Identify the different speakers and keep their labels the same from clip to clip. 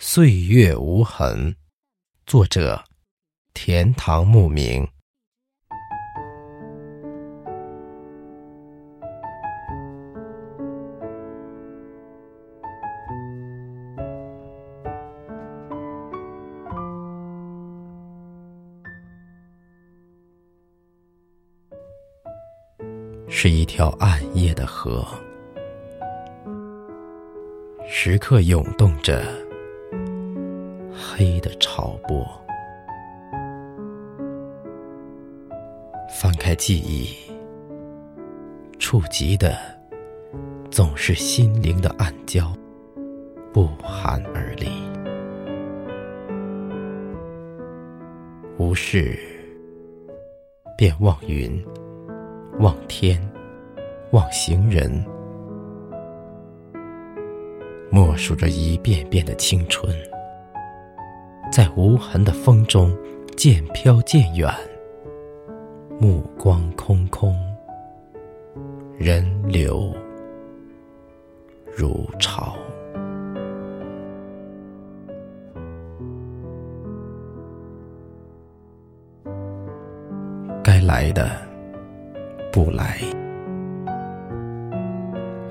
Speaker 1: 岁月无痕，作者：田唐牧明。是一条暗夜的河，时刻涌动着黑的潮波。翻开记忆，触及的总是心灵的暗礁，不寒而栗。无事便望云。望天，望行人，默数着一遍遍的青春，在无痕的风中渐飘渐远，目光空空，人流如潮，该来的。不来，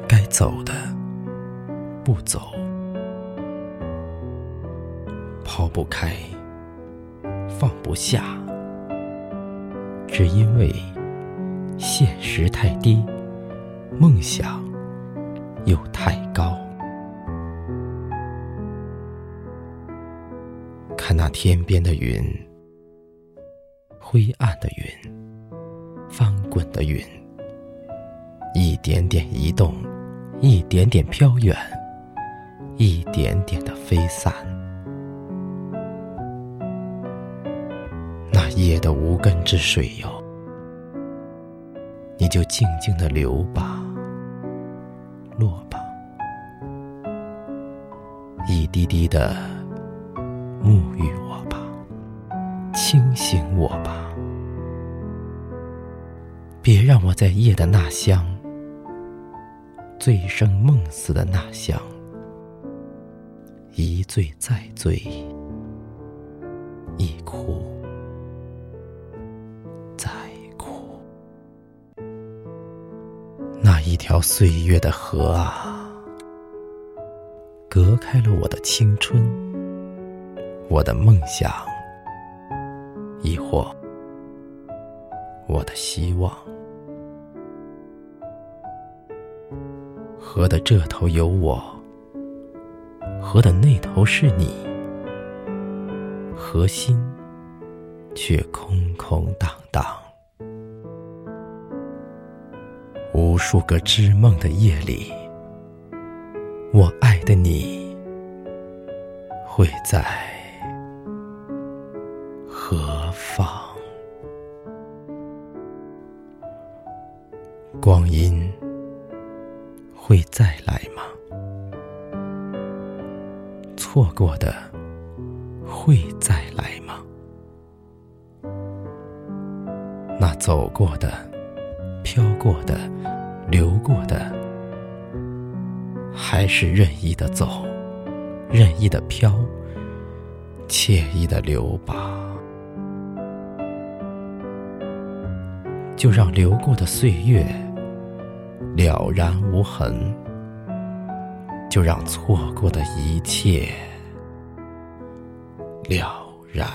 Speaker 1: 该走的不走，抛不开，放不下，只因为现实太低，梦想又太高。看那天边的云，灰暗的云。翻滚的云，一点点移动，一点点飘远，一点点的飞散。夜的无根之水哟，你就静静的流吧，落吧，一滴滴的沐浴我吧，清醒我吧。别让我在夜的那乡，醉生梦死的那乡，一醉再醉，一哭条岁月的河啊，隔开了我的青春，我的梦想，亦或我的希望。河的这头有我，河的那头是你，河心却空空荡荡。无数个织梦的夜里，我爱的你会在何方？光阴。会再来吗？错过的会再来吗？那走过的、飘过的、流过的，还是任意的走，任意的飘，惬意的流吧。就让流过的岁月。了然无痕，就让错过的一切了然。